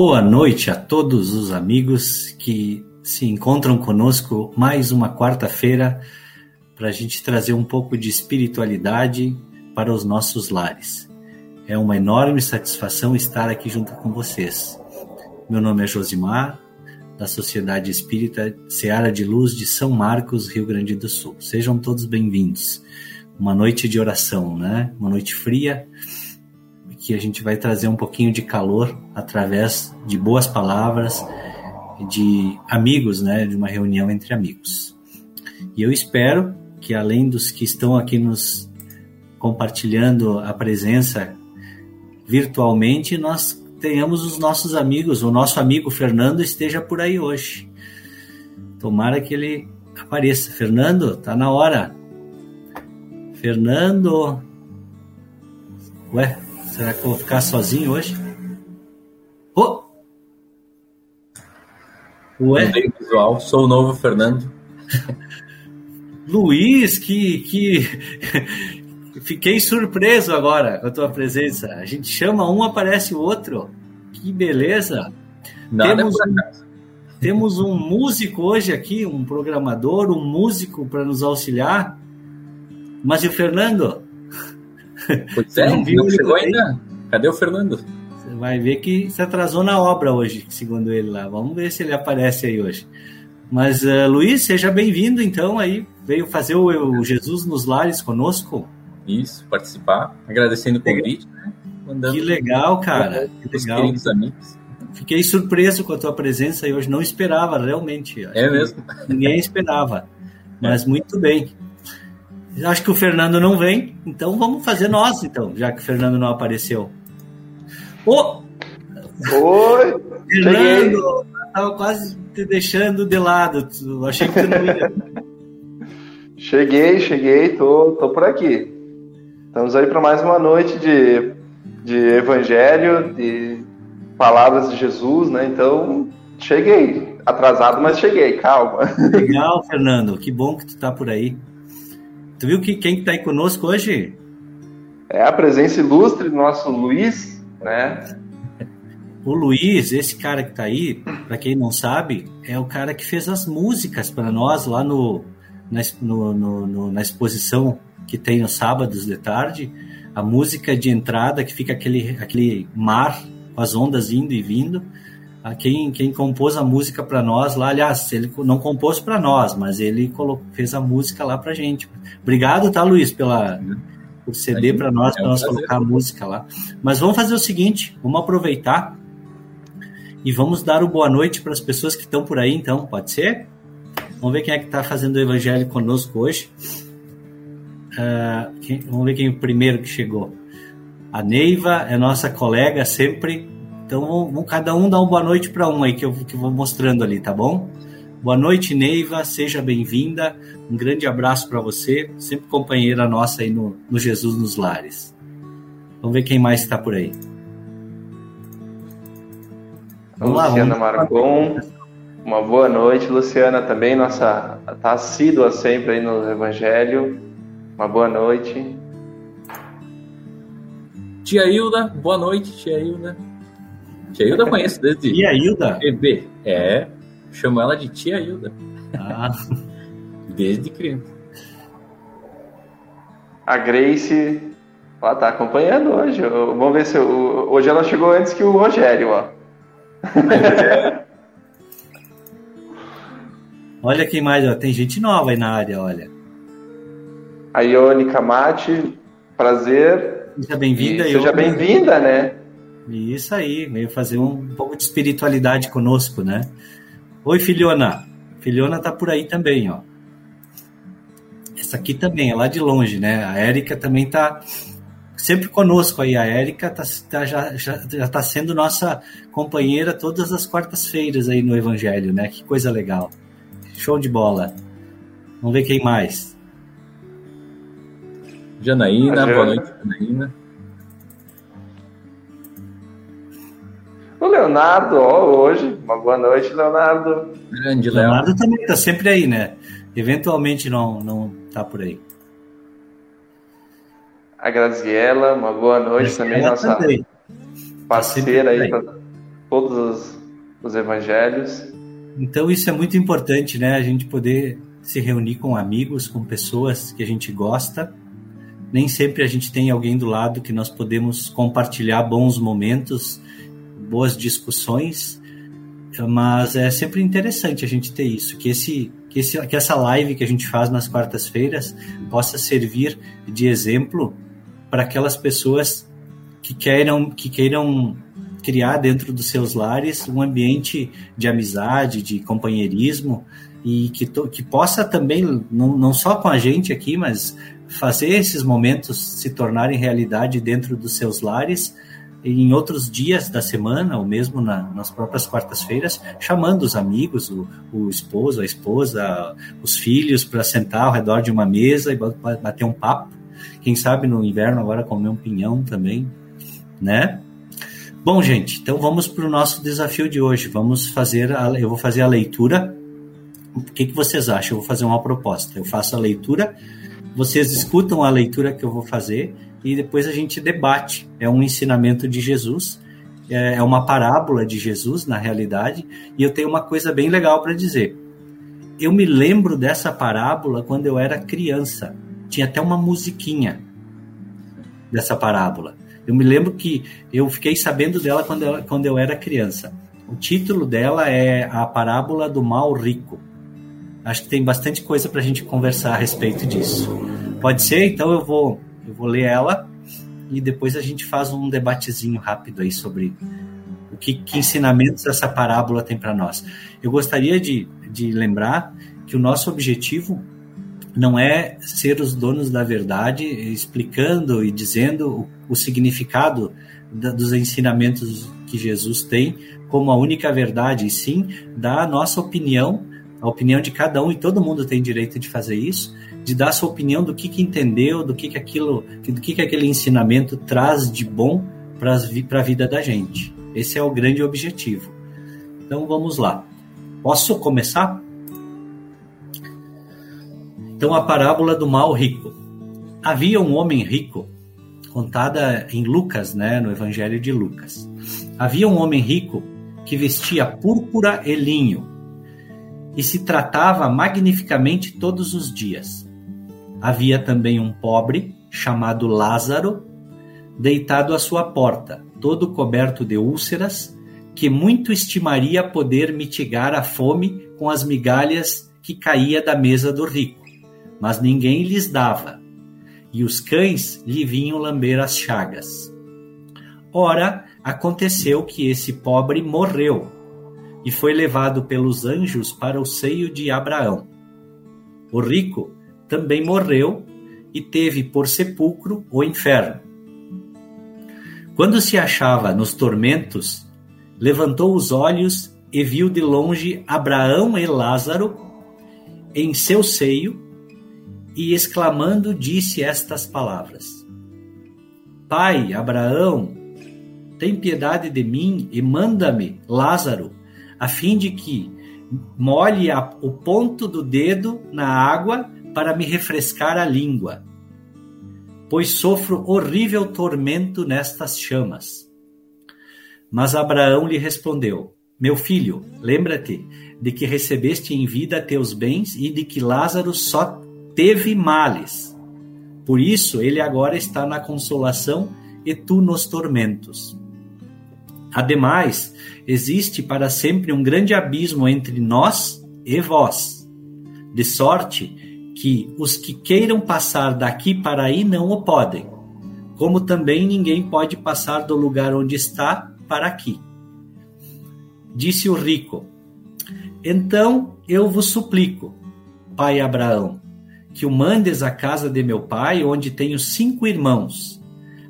Boa noite a todos os amigos que se encontram conosco mais uma quarta-feira para a gente trazer um pouco de espiritualidade para os nossos lares. É uma enorme satisfação estar aqui junto com vocês. Meu nome é Josimar, da Sociedade Espírita Seara de Luz de São Marcos, Rio Grande do Sul. Sejam todos bem-vindos. Uma noite de oração, né? Uma noite fria que a gente vai trazer um pouquinho de calor através de boas palavras, de amigos, né, de uma reunião entre amigos. E eu espero que além dos que estão aqui nos compartilhando a presença virtualmente, nós tenhamos os nossos amigos, o nosso amigo Fernando esteja por aí hoje. Tomara que ele apareça. Fernando, tá na hora. Fernando. Ué, Será que eu vou ficar sozinho hoje? Oh! Ué? Bem, pessoal, sou o novo Fernando. Luiz, que, que fiquei surpreso agora com a tua presença. A gente chama um, aparece o outro. Que beleza! Nada temos, um, temos um músico hoje aqui, um programador, um músico para nos auxiliar. Mas e o Fernando? Pois é, não, não chegou ainda. Cadê o Fernando? Você vai ver que se atrasou na obra hoje, segundo ele lá. Vamos ver se ele aparece aí hoje. Mas, uh, Luiz, seja bem-vindo, então, aí. Veio fazer o, o, Jesus nos Lares conosco. Isso, participar. Agradecendo o convite, né? Mandando que legal, cara. Que legal. amigos. Fiquei surpreso com a tua presença e hoje não esperava, realmente. É mesmo? Ninguém esperava. Mas muito bem. Acho que o Fernando não vem, então vamos fazer nós, então, já que o Fernando não apareceu. Ô! Oi! Fernando, estava quase te deixando de lado. Achei que tu não ia. cheguei, cheguei, tô, tô por aqui. Estamos aí para mais uma noite de, de evangelho, de palavras de Jesus, né? Então, cheguei. Atrasado, mas cheguei, calma. Legal, Fernando. Que bom que tu tá por aí. Tu viu que quem está aí conosco hoje? É a presença ilustre do nosso Luiz, né? O Luiz, esse cara que está aí, para quem não sabe, é o cara que fez as músicas para nós lá no na, no, no, na exposição que tem nos sábados de tarde. A música de entrada que fica aquele, aquele mar com as ondas indo e vindo quem, quem compôs a música para nós lá, aliás, ele não compôs para nós, mas ele colocou, fez a música lá para gente. Obrigado, tá, Luiz, pela por ceder para nós, é para nós colocar a música lá. Mas vamos fazer o seguinte, vamos aproveitar e vamos dar o boa noite para as pessoas que estão por aí, então, pode ser? Vamos ver quem é que está fazendo o evangelho conosco hoje. Uh, quem, vamos ver quem é o primeiro que chegou. A Neiva é nossa colega sempre então vamos, cada um dar uma boa noite para um aí que eu, que eu vou mostrando ali, tá bom? Boa noite, Neiva, seja bem-vinda. Um grande abraço para você, sempre companheira nossa aí no, no Jesus nos Lares. Vamos ver quem mais está por aí. Vamos lá, Luciana vamos... Marcon, uma boa noite, Luciana também, nossa tá assídua sempre aí no Evangelho. Uma boa noite. Tia Hilda, boa noite, tia Hilda. Tia Hilda eu conheço desde. Tia Hilda? Bebê. É. Chamo ela de Tia Hilda. Ah. Desde criança. A Grace. Ela tá acompanhando hoje. Vamos ver se. Hoje ela chegou antes que o Rogério, ó. olha quem mais, ó. Tem gente nova aí na área, olha. A Ione Mate, prazer. Seja bem-vinda. Seja bem-vinda, né? Isso aí, veio fazer um pouco de espiritualidade conosco, né? Oi, filhona. Filhona tá por aí também, ó. Essa aqui também, é lá de longe, né? A Érica também tá sempre conosco aí. A Érica tá, tá, já, já, já tá sendo nossa companheira todas as quartas-feiras aí no Evangelho, né? Que coisa legal. Show de bola. Vamos ver quem mais. Janaína, boa noite, Janaína. Leonardo, ó, hoje. Uma boa noite, Leonardo. Grande Leonardo. Leonardo também tá sempre aí, né? Eventualmente não, não tá por aí. A Graziella, uma boa noite também, nossa também. parceira tá aí para todos os, os evangelhos. Então isso é muito importante, né? A gente poder se reunir com amigos, com pessoas que a gente gosta. Nem sempre a gente tem alguém do lado que nós podemos compartilhar bons momentos, boas discussões, mas é sempre interessante a gente ter isso, que esse que, esse, que essa live que a gente faz nas quartas-feiras possa servir de exemplo para aquelas pessoas que queiram, que queiram criar dentro dos seus lares um ambiente de amizade, de companheirismo e que, to, que possa também, não, não só com a gente aqui, mas fazer esses momentos se tornarem realidade dentro dos seus lares em outros dias da semana, ou mesmo na, nas próprias quartas-feiras, chamando os amigos, o, o, esposo, a esposa, os filhos para sentar ao redor de uma mesa e bater um papo. Quem sabe no inverno agora comer um pinhão também, né? Bom, gente, então vamos para o nosso desafio de hoje. Vamos fazer, a, eu vou fazer a leitura. O que, que vocês acham? Eu vou fazer uma proposta. Eu faço a leitura, vocês escutam a leitura que eu vou fazer e depois a gente debate. É um ensinamento de Jesus, é, é uma parábola de Jesus, na realidade, e eu tenho uma coisa bem legal para dizer. Eu me lembro dessa parábola quando eu era criança. Tinha até uma musiquinha dessa parábola. Eu me lembro que eu fiquei sabendo dela quando eu, quando eu era criança. O título dela é A Parábola do Mal Rico. Acho que tem bastante coisa para a gente conversar a respeito disso. Pode ser? Então eu vou eu vou ler ela e depois a gente faz um debatezinho rápido aí sobre o que, que ensinamentos essa parábola tem para nós. Eu gostaria de, de lembrar que o nosso objetivo não é ser os donos da verdade, explicando e dizendo o, o significado da, dos ensinamentos que Jesus tem como a única verdade, e sim dar a nossa opinião, a opinião de cada um, e todo mundo tem direito de fazer isso, de dar sua opinião do que, que entendeu, do que, que aquilo, do que, que aquele ensinamento traz de bom para a vida da gente. Esse é o grande objetivo. Então vamos lá. Posso começar? Então a parábola do mal rico. Havia um homem rico, contada em Lucas, né, no Evangelho de Lucas. Havia um homem rico que vestia púrpura e linho e se tratava magnificamente todos os dias. Havia também um pobre, chamado Lázaro, deitado à sua porta, todo coberto de úlceras, que muito estimaria poder mitigar a fome com as migalhas que caía da mesa do rico, mas ninguém lhes dava, e os cães lhe vinham lamber as chagas. Ora, aconteceu que esse pobre morreu e foi levado pelos anjos para o seio de Abraão. O rico também morreu e teve por sepulcro o inferno. Quando se achava nos tormentos, levantou os olhos e viu de longe Abraão e Lázaro em seu seio, e exclamando disse estas palavras: Pai Abraão, tem piedade de mim e manda-me Lázaro, a fim de que molhe o ponto do dedo na água para me refrescar a língua, pois sofro horrível tormento nestas chamas. Mas Abraão lhe respondeu: Meu filho, lembra-te de que recebeste em vida teus bens e de que Lázaro só teve males. Por isso ele agora está na consolação e tu nos tormentos. Ademais, existe para sempre um grande abismo entre nós e vós, de sorte que os que queiram passar daqui para aí não o podem, como também ninguém pode passar do lugar onde está para aqui. Disse o rico: Então eu vos suplico, pai Abraão, que o mandes à casa de meu pai, onde tenho cinco irmãos,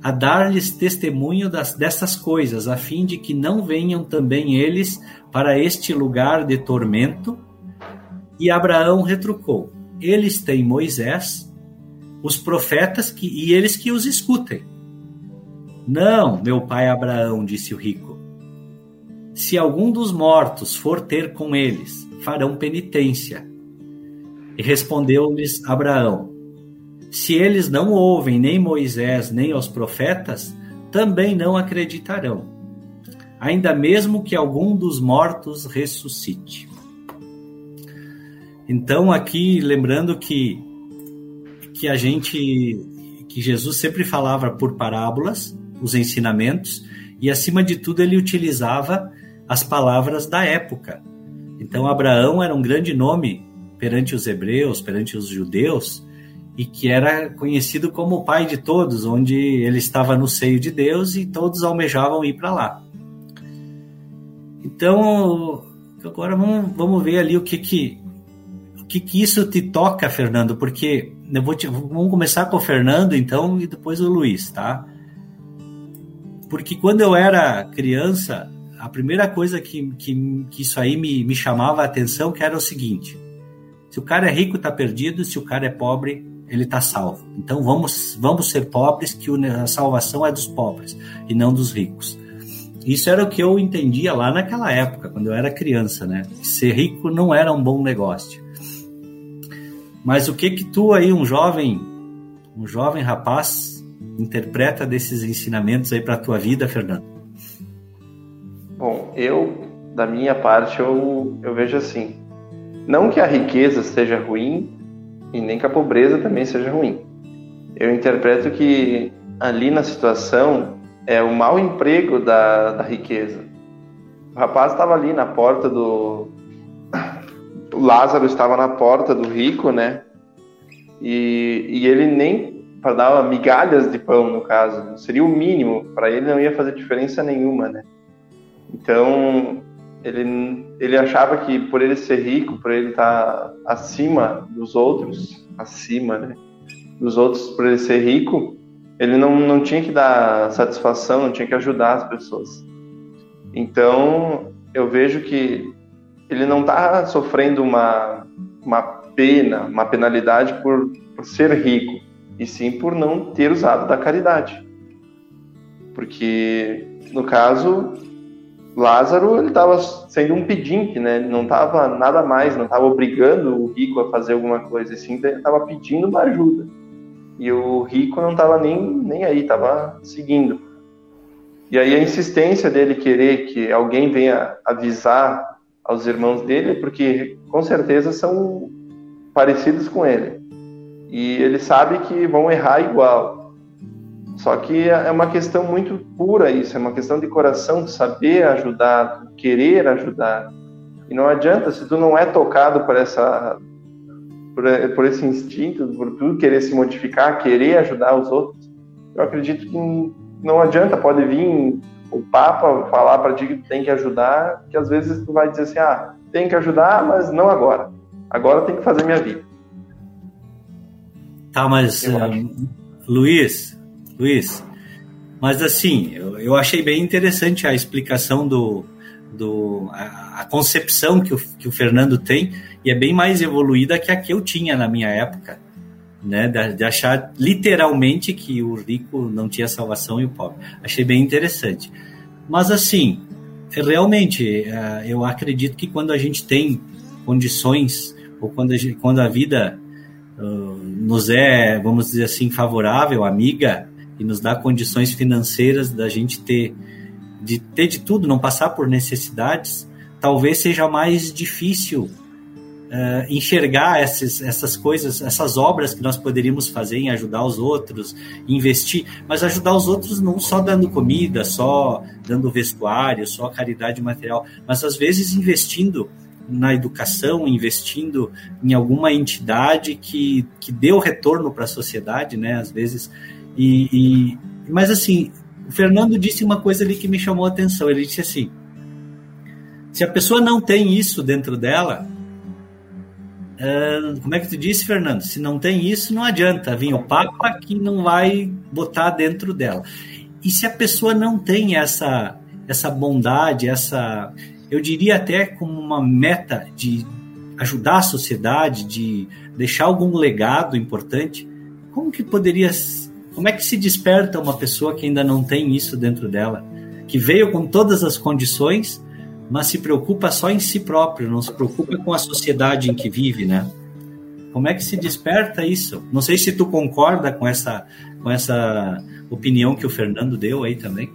a dar-lhes testemunho das, dessas coisas, a fim de que não venham também eles para este lugar de tormento. E Abraão retrucou: Eles têm Moisés, os profetas que, e eles que os escutem. Não, meu pai Abraão, disse o rico. Se algum dos mortos for ter com eles, farão penitência. E respondeu-lhes Abraão: Se eles não ouvem nem Moisés nem os profetas, também não acreditarão, ainda mesmo que algum dos mortos ressuscite. Então, aqui, lembrando que, que a gente, que Jesus sempre falava por parábolas, os ensinamentos, e acima de tudo ele utilizava as palavras da época. Então Abraão era um grande nome perante os hebreus, perante os judeus, e que era conhecido como o pai de todos, onde ele estava no seio de Deus e todos almejavam ir para lá. Então, agora vamos, vamos ver ali o que que, que que isso te toca, Fernando, porque eu vou te, vamos começar com o Fernando, então, e depois o Luiz, tá? Porque quando eu era criança, a primeira coisa que, que, que isso aí me, me chamava a atenção que era o seguinte: se o cara é rico, está perdido, se o cara é pobre, ele está salvo. Então vamos, vamos ser pobres, que a salvação é dos pobres e não dos ricos. Isso era o que eu entendia lá naquela época, quando eu era criança, né? Ser rico não era um bom negócio. Mas o que que tu aí, um jovem, um jovem rapaz, interpreta desses ensinamentos aí para a tua vida, Fernando? Bom, eu, da minha parte, eu, eu vejo assim. Não que a riqueza seja ruim e nem que a pobreza também seja ruim. Eu interpreto que ali na situação é o mau emprego da, da riqueza. O rapaz estava ali na porta do. O Lázaro estava na porta do rico, né? E, e ele nem para dar migalhas de pão, no caso. Seria o mínimo, para ele não ia fazer diferença nenhuma, né? Então, ele, ele achava que por ele ser rico, por ele estar acima dos outros, acima, né? Dos outros, por ele ser rico, ele não, não tinha que dar satisfação, não tinha que ajudar as pessoas. Então, eu vejo que ele não está sofrendo uma, uma pena, uma penalidade por, por ser rico e sim por não ter usado da caridade. Porque, no caso, Lázaro ele estava sendo um pedinte, né? Ele não estava nada mais, não estava obrigando o rico a fazer alguma coisa, assim, estava pedindo uma ajuda. E o rico não estava nem, nem aí, estava seguindo. E aí a insistência dele querer que alguém venha avisar aos irmãos dele, porque com certeza são parecidos com ele e ele sabe que vão errar igual. Só que é uma questão muito pura isso, é uma questão de coração, de saber ajudar, de querer ajudar. E não adianta, se tu não é tocado por essa por, por esse instinto, por tu querer se modificar, querer ajudar os outros, eu acredito que não adianta, pode vir o Papa falar para ti que tem que ajudar, que às vezes tu vai dizer assim, ah, tem que ajudar, mas não agora. Agora tem que fazer minha vida. Tá, mas uh, Luiz, Luiz, mas assim, eu, eu, achei bem interessante a explicação do, do a, a, concepção que o, que o Fernando tem e é bem mais evoluída que a que eu tinha na minha época, né, de, de achar literalmente que o rico não tinha salvação e o pobre. Achei bem interessante. Mas assim, realmente, uh, eu acredito que quando a gente tem condições ou quando a, gente, quando a vida nos é, vamos dizer assim, favorável, amiga, e nos dá condições financeiras da gente ter de ter de tudo, não passar por necessidades, talvez seja mais difícil uh, enxergar essas, essas coisas, essas obras que nós poderíamos fazer em ajudar os outros, investir, mas ajudar os outros não só dando comida, só dando vestuário, só caridade material, mas às vezes investindo na educação, investindo em alguma entidade que, que deu retorno para a sociedade, né? Às vezes. E, e, mas assim, o Fernando disse uma coisa ali que me chamou a atenção. Ele disse assim: se a pessoa não tem isso dentro dela, uh, como é que tu disse, Fernando? Se não tem isso, não adianta vir o Papa que não vai botar dentro dela. E se a pessoa não tem essa essa bondade, essa eu diria até como uma meta de ajudar a sociedade, de deixar algum legado importante, como que poderia, como é que se desperta uma pessoa que ainda não tem isso dentro dela, que veio com todas as condições, mas se preocupa só em si próprio, não se preocupa com a sociedade em que vive, né? Como é que se desperta isso? Não sei se tu concorda com essa com essa opinião que o Fernando deu aí também.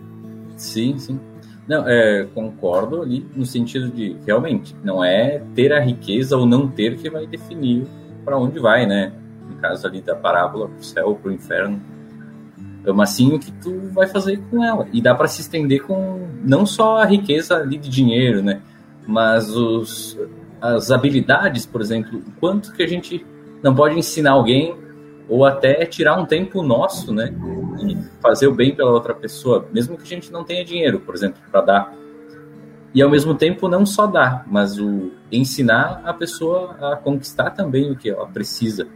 Sim, sim. Não, é, concordo ali no sentido de realmente não é ter a riqueza ou não ter que vai definir para onde vai, né? No caso ali da parábola pro céu, pro inferno. É mas sim o que tu vai fazer com ela. E dá para se estender com não só a riqueza ali de dinheiro, né? Mas os, as habilidades, por exemplo, quanto que a gente não pode ensinar alguém ou até tirar um tempo nosso, né, e fazer o bem pela outra pessoa, mesmo que a gente não tenha dinheiro, por exemplo, para dar. E ao mesmo tempo não só dar, mas o ensinar a pessoa a conquistar também o que ela precisa.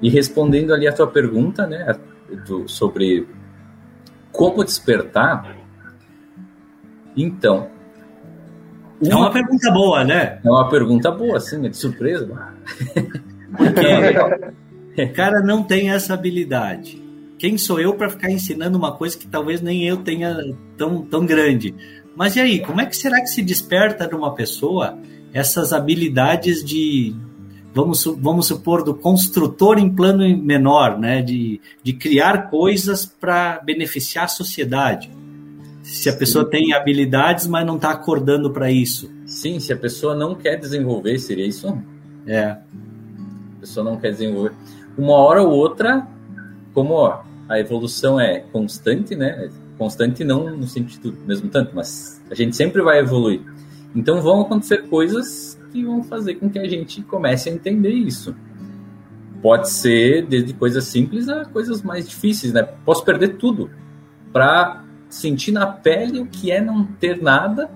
E respondendo ali a tua pergunta, né, do, sobre como despertar, então. Uma... É uma pergunta boa, né? É uma pergunta boa, sim, é de surpresa. Porque o cara não tem essa habilidade. Quem sou eu para ficar ensinando uma coisa que talvez nem eu tenha tão, tão grande? Mas e aí, como é que será que se desperta numa pessoa essas habilidades de, vamos, vamos supor, do construtor em plano menor, né? de, de criar coisas para beneficiar a sociedade? Se a pessoa Sim. tem habilidades, mas não está acordando para isso. Sim, se a pessoa não quer desenvolver, seria isso? É. A pessoa não quer desenvolver uma hora ou outra, como ó, a evolução é constante, né? Constante não no sentido mesmo tanto, mas a gente sempre vai evoluir. Então vão acontecer coisas que vão fazer com que a gente comece a entender isso. Pode ser desde coisas simples a coisas mais difíceis, né? Posso perder tudo para sentir na pele o que é não ter nada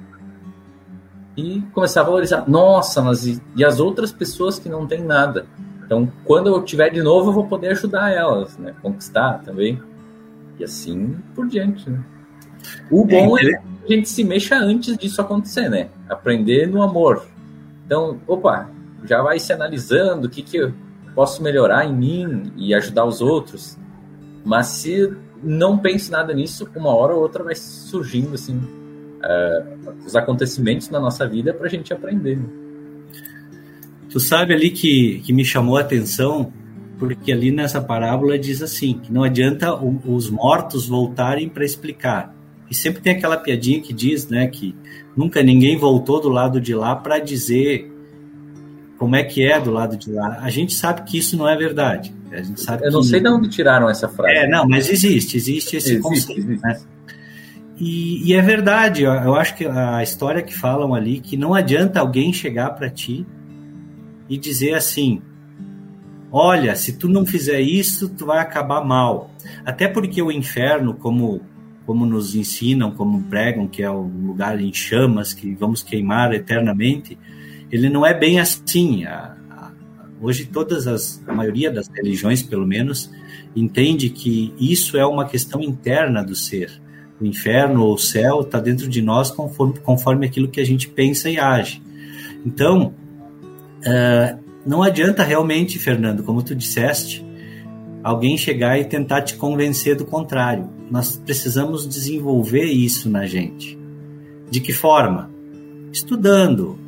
e começar a valorizar. Nossa, mas e, e as outras pessoas que não têm nada? Então, quando eu tiver de novo, eu vou poder ajudar elas, né? Conquistar também. E assim por diante, né? O bom é, é que a gente se mexa antes disso acontecer, né? Aprender no amor. Então, opa, já vai se analisando o que, que eu posso melhorar em mim e ajudar os outros. Mas se não pense nada nisso, uma hora ou outra vai surgindo assim uh, os acontecimentos na nossa vida para a gente aprender. Né? Tu sabe ali que, que me chamou a atenção, porque ali nessa parábola diz assim, que não adianta os mortos voltarem para explicar. E sempre tem aquela piadinha que diz, né, que nunca ninguém voltou do lado de lá para dizer como é que é do lado de lá. A gente sabe que isso não é verdade. A gente sabe Eu não que... sei de onde tiraram essa frase. É, não, mas existe, existe esse existe, conceito, existe. né? E, e, é verdade, eu acho que a história que falam ali, que não adianta alguém chegar para ti e dizer assim: olha, se tu não fizer isso, tu vai acabar mal. Até porque o inferno, como como nos ensinam, como pregam, que é o lugar em chamas que vamos queimar eternamente, ele não é bem assim. A, a, hoje todas as a maioria das religiões, pelo menos, entende que isso é uma questão interna do ser. O inferno ou o céu está dentro de nós conforme, conforme aquilo que a gente pensa e age. Então, Uh, não adianta realmente, Fernando, como tu disseste, alguém chegar e tentar te convencer do contrário. Nós precisamos desenvolver isso na gente. De que forma? Estudando,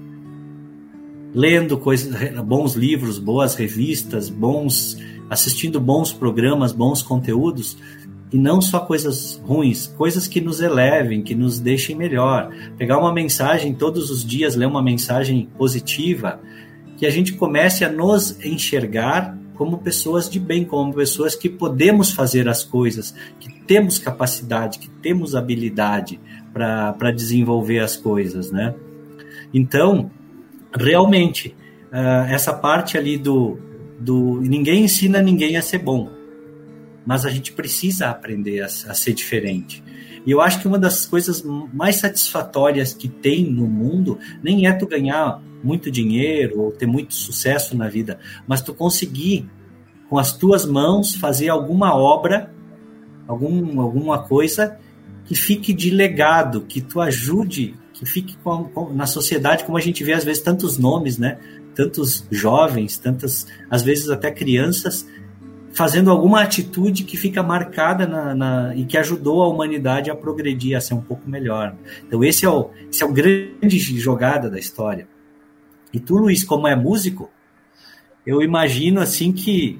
lendo coisas, bons livros, boas revistas, bons, assistindo bons programas, bons conteúdos. e não só coisas ruins, coisas que nos elevem, que nos deixem melhor. Pegar uma mensagem todos os dias, ler uma mensagem positiva, que a gente comece a nos enxergar como pessoas de bem, como pessoas que podemos fazer as coisas, que temos capacidade, que temos habilidade para desenvolver as coisas, né? Então, realmente, uh, essa parte ali do, do ninguém ensina ninguém a ser bom, mas a gente precisa aprender a, a ser diferente. E eu acho que uma das coisas mais satisfatórias que tem no mundo nem é tu ganhar muito dinheiro ou ter muito sucesso na vida, mas tu conseguir com as tuas mãos fazer alguma obra, algum, alguma coisa que fique de legado, que tu ajude, que fique com, com, na sociedade, como a gente vê às vezes tantos nomes, né? Tantos jovens, tantas, às vezes até crianças fazendo alguma atitude que fica marcada na, na, e que ajudou a humanidade a progredir, a ser um pouco melhor. Então esse é o, esse é o grande jogada da história. E tu, Luiz, como é músico, eu imagino assim que,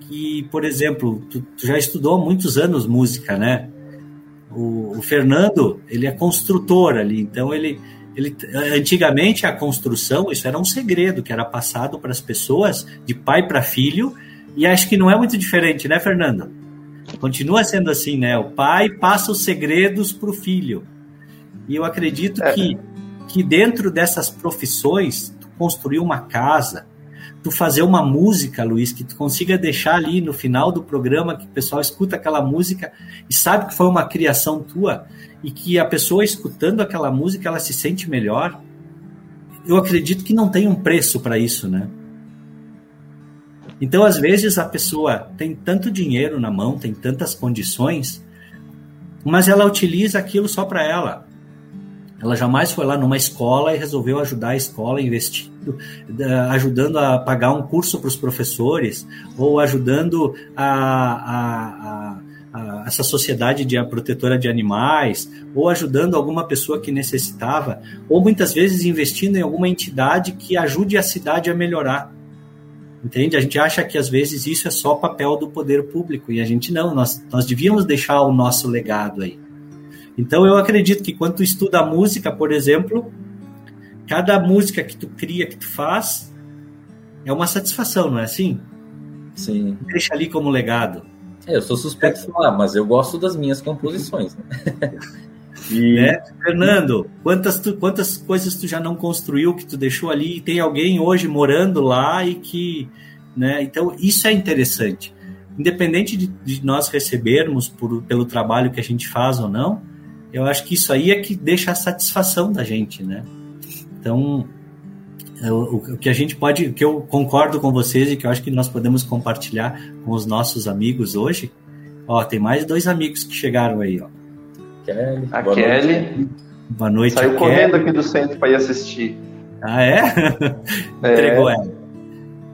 que por exemplo, tu, tu já estudou há muitos anos música, né? O, o, Fernando, ele é construtor ali, então ele, ele antigamente a construção, isso era um segredo que era passado para as pessoas de pai para filho e acho que não é muito diferente, né, Fernando? Continua sendo assim, né? O pai passa os segredos para o filho. E eu acredito é. que, que dentro dessas profissões, tu construir uma casa, tu fazer uma música, Luiz, que tu consiga deixar ali no final do programa, que o pessoal escuta aquela música e sabe que foi uma criação tua, e que a pessoa escutando aquela música, ela se sente melhor. Eu acredito que não tem um preço para isso, né? Então, às vezes, a pessoa tem tanto dinheiro na mão, tem tantas condições, mas ela utiliza aquilo só para ela. Ela jamais foi lá numa escola e resolveu ajudar a escola investindo, ajudando a pagar um curso para os professores, ou ajudando a, a, a, a, essa sociedade de protetora de animais, ou ajudando alguma pessoa que necessitava, ou muitas vezes investindo em alguma entidade que ajude a cidade a melhorar. Entende? A gente acha que às vezes isso é só papel do poder público e a gente não, nós, nós devíamos deixar o nosso legado aí. Então eu acredito que quando tu estuda a música, por exemplo, cada música que tu cria, que tu faz, é uma satisfação, não é assim? Sim. Deixa ali como legado. É, eu sou suspeito de falar, mas eu gosto das minhas composições. Né? E... Né? Fernando, quantas, tu, quantas coisas tu já não construiu que tu deixou ali e tem alguém hoje morando lá e que. Né? Então, isso é interessante. Independente de, de nós recebermos por, pelo trabalho que a gente faz ou não, eu acho que isso aí é que deixa a satisfação da gente, né? Então, o que a gente pode, o que eu concordo com vocês e que eu acho que nós podemos compartilhar com os nossos amigos hoje, ó, tem mais dois amigos que chegaram aí, ó. Kelly. A Boa Kelly. Noite. Boa noite. Saiu correndo Kelly. aqui do centro para ir assistir. Ah, é? é? Entregou ela.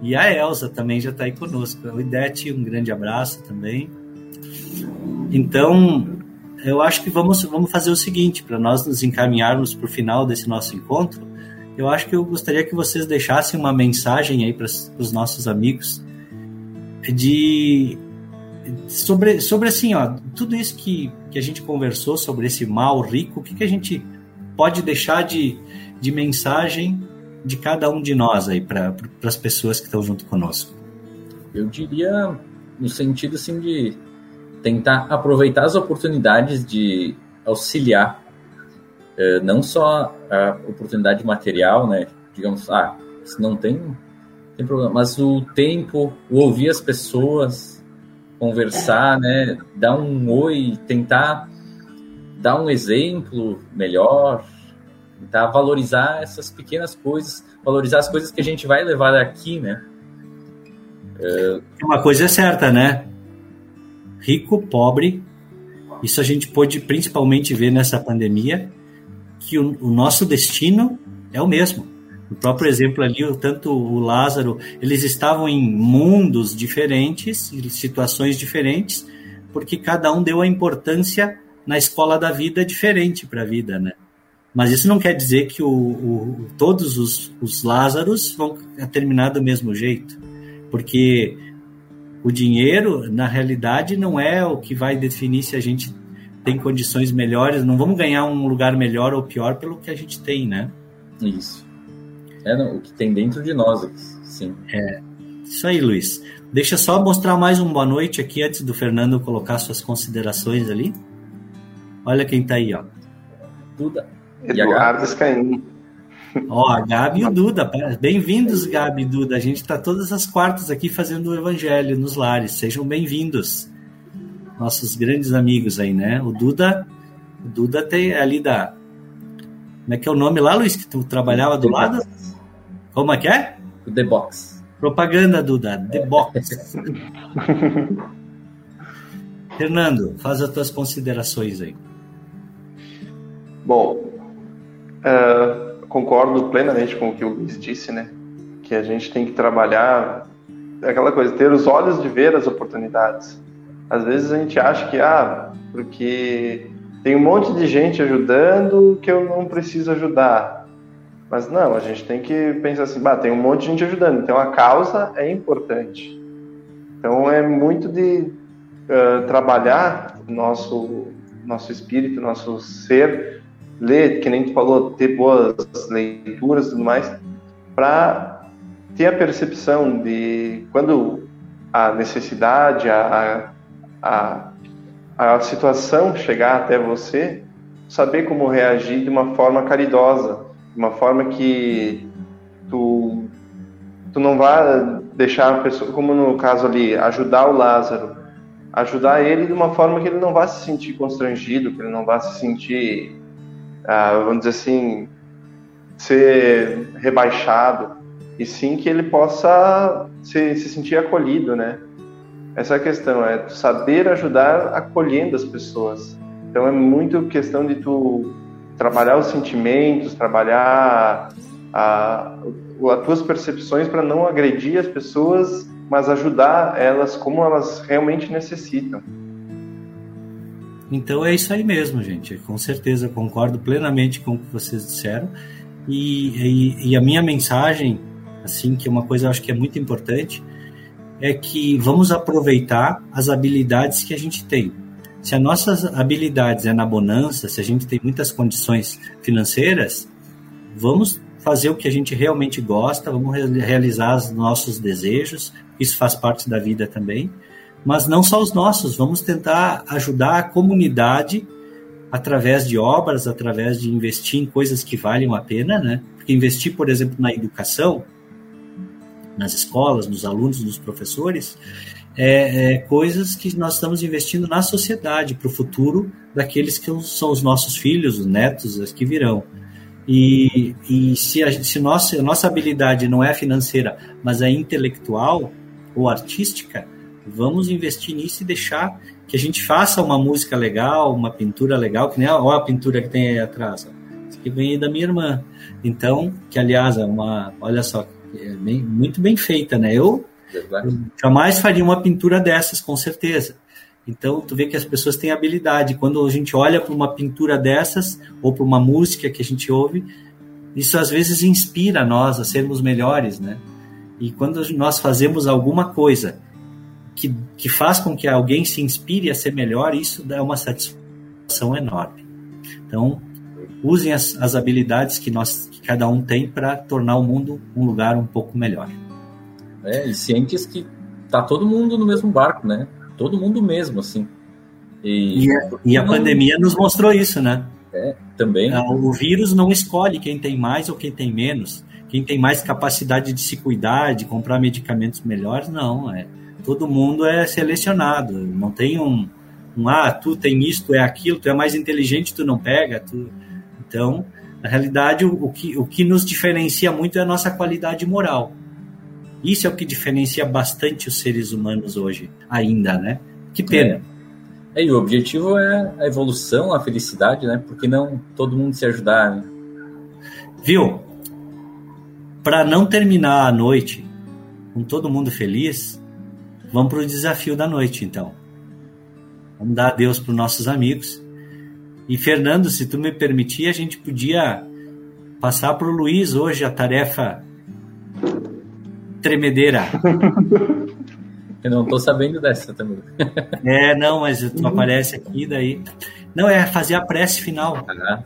E a Elsa também já está aí conosco. O Idete, um grande abraço também. Então, eu acho que vamos, vamos fazer o seguinte, para nós nos encaminharmos para o final desse nosso encontro, eu acho que eu gostaria que vocês deixassem uma mensagem aí para os nossos amigos de sobre, sobre assim, ó, tudo isso que, que a gente conversou sobre esse mal rico, o que, que a gente pode deixar de, de mensagem de cada um de nós aí para as pessoas que estão junto conosco? Eu diria no sentido assim de tentar aproveitar as oportunidades de auxiliar eh, não só a oportunidade material, né? Digamos, ah, se não tem, tem problema, mas o tempo, o ouvir as pessoas, conversar, né? Dar um oi, tentar dar um exemplo melhor, tentar valorizar essas pequenas coisas, valorizar as coisas que a gente vai levar daqui, né? É... Uma coisa é certa, né? Rico, pobre, isso a gente pôde principalmente ver nessa pandemia, que o, o nosso destino é o mesmo o próprio exemplo ali, tanto o Lázaro, eles estavam em mundos diferentes, em situações diferentes, porque cada um deu a importância na escola da vida diferente para a vida, né? Mas isso não quer dizer que o, o, todos os, os Lázaros vão terminar do mesmo jeito, porque o dinheiro, na realidade, não é o que vai definir se a gente tem condições melhores. Não vamos ganhar um lugar melhor ou pior pelo que a gente tem, né? Isso. É não, o que tem dentro de nós, sim. É. Isso aí, Luiz. Deixa só mostrar mais um boa noite aqui antes do Fernando colocar suas considerações ali. Olha quem tá aí, ó. Duda. Eduardo Scaim. Ó, a Gabi e o Duda. Bem-vindos, Gabi e Duda. A gente está todas as quartas aqui fazendo o evangelho nos lares. Sejam bem-vindos. Nossos grandes amigos aí, né? O Duda, o Duda tem ali da. Como é que é o nome lá, Luiz, que tu trabalhava do lado? Como é que é? The Box. Propaganda, Duda. The Box. Fernando, faz as tuas considerações aí. Bom, uh, concordo plenamente com o que o Luiz disse, né? Que a gente tem que trabalhar aquela coisa, ter os olhos de ver as oportunidades. Às vezes a gente acha que, ah, porque tem um monte de gente ajudando que eu não preciso ajudar. Mas não, a gente tem que pensar assim, bah, tem um monte de gente ajudando, então a causa é importante. Então é muito de uh, trabalhar nosso nosso espírito, nosso ser, ler, que nem tu falou, ter boas leituras e tudo mais, para ter a percepção de quando a necessidade, a, a, a situação chegar até você, saber como reagir de uma forma caridosa, de uma forma que tu, tu não vá deixar a pessoa, como no caso ali, ajudar o Lázaro, ajudar ele de uma forma que ele não vá se sentir constrangido, que ele não vá se sentir, ah, vamos dizer assim, ser rebaixado, e sim que ele possa se, se sentir acolhido, né? Essa é a questão, é saber ajudar acolhendo as pessoas. Então é muito questão de tu trabalhar os sentimentos, trabalhar a, as tuas percepções para não agredir as pessoas, mas ajudar elas como elas realmente necessitam. Então é isso aí mesmo, gente. Com certeza concordo plenamente com o que vocês disseram. E, e, e a minha mensagem, assim, que é uma coisa eu acho que é muito importante, é que vamos aproveitar as habilidades que a gente tem. Se as nossas habilidades é na bonança, se a gente tem muitas condições financeiras, vamos fazer o que a gente realmente gosta, vamos realizar os nossos desejos, isso faz parte da vida também, mas não só os nossos, vamos tentar ajudar a comunidade através de obras, através de investir em coisas que valham a pena, né? Porque investir, por exemplo, na educação, nas escolas, nos alunos, nos professores, é, é, coisas que nós estamos investindo na sociedade para o futuro daqueles que são os nossos filhos, os netos, os que virão. E, e se, a, se nossa, nossa habilidade não é financeira, mas é intelectual ou artística, vamos investir nisso e deixar que a gente faça uma música legal, uma pintura legal, que nem a, a pintura que tem aí atrás. Ó. Isso aqui vem da minha irmã. Então, que aliás é uma, olha só, é bem, muito bem feita, né? Eu jamais faria uma pintura dessas, com certeza. Então, tu vê que as pessoas têm habilidade. Quando a gente olha para uma pintura dessas, ou para uma música que a gente ouve, isso às vezes inspira nós a sermos melhores, né? E quando nós fazemos alguma coisa que, que faz com que alguém se inspire a ser melhor, isso dá uma satisfação enorme. Então, usem as, as habilidades que, nós, que cada um tem para tornar o mundo um lugar um pouco melhor. É, e cientes que tá todo mundo no mesmo barco, né? Todo mundo mesmo, assim. E, e a, e a não... pandemia nos mostrou isso, né? É, também. Ah, o vírus não escolhe quem tem mais ou quem tem menos. Quem tem mais capacidade de se cuidar, de comprar medicamentos melhores, não. É, todo mundo é selecionado. Não tem um, um ah, tu tem isso, tu é aquilo, tu é mais inteligente, tu não pega. Tu... Então, na realidade, o, o, que, o que nos diferencia muito é a nossa qualidade moral. Isso é o que diferencia bastante os seres humanos hoje, ainda, né? Que pena. É. é e o objetivo é a evolução, a felicidade, né? Porque não todo mundo se ajudar, né? Viu? Para não terminar a noite com todo mundo feliz, vamos para o desafio da noite, então. Vamos dar adeus para os nossos amigos. E Fernando, se tu me permitir, a gente podia passar para o Luiz hoje a tarefa tremedeira. Eu não tô sabendo dessa também. É, não, mas tu uhum. aparece aqui, daí. Não, é fazer a prece final. Ah.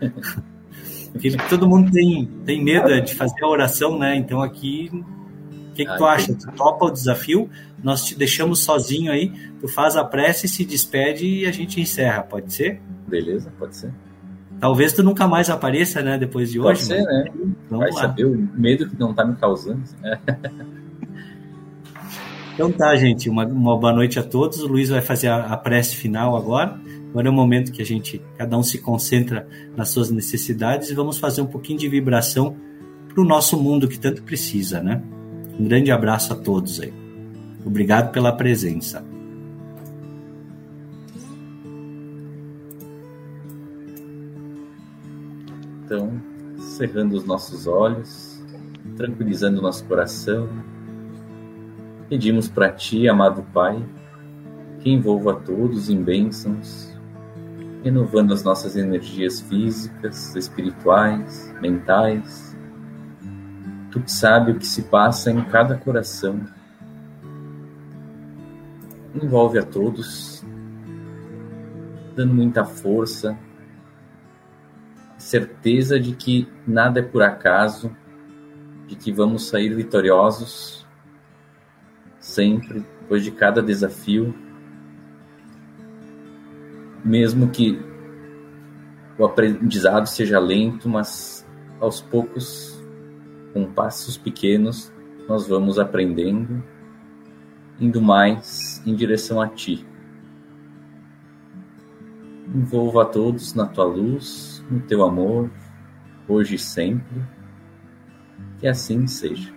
todo mundo tem, tem medo de fazer a oração, né? Então aqui, o que, que ah, tu acha? Tu topa o desafio? Nós te deixamos sozinho aí, tu faz a prece, se despede e a gente encerra, pode ser? Beleza, pode ser. Talvez tu nunca mais apareça, né, depois de pode hoje. Pode ser, né? Vamos Vai lá. saber o medo que não tá me causando. Né? Então tá, gente, uma, uma, boa noite a todos. O Luiz vai fazer a, a prece final agora. Agora é o momento que a gente, cada um se concentra nas suas necessidades e vamos fazer um pouquinho de vibração para o nosso mundo que tanto precisa, né? Um grande abraço a todos aí. Obrigado pela presença. Então, cerrando os nossos olhos, tranquilizando o nosso coração, Pedimos para Ti, amado Pai, que envolva todos em bênçãos, renovando as nossas energias físicas, espirituais, mentais. Tu que sabe o que se passa em cada coração. Envolve a todos, dando muita força, certeza de que nada é por acaso, de que vamos sair vitoriosos sempre, depois de cada desafio, mesmo que o aprendizado seja lento, mas aos poucos, com passos pequenos, nós vamos aprendendo, indo mais em direção a Ti. Envolva a todos na Tua luz, no Teu amor, hoje e sempre. Que assim seja.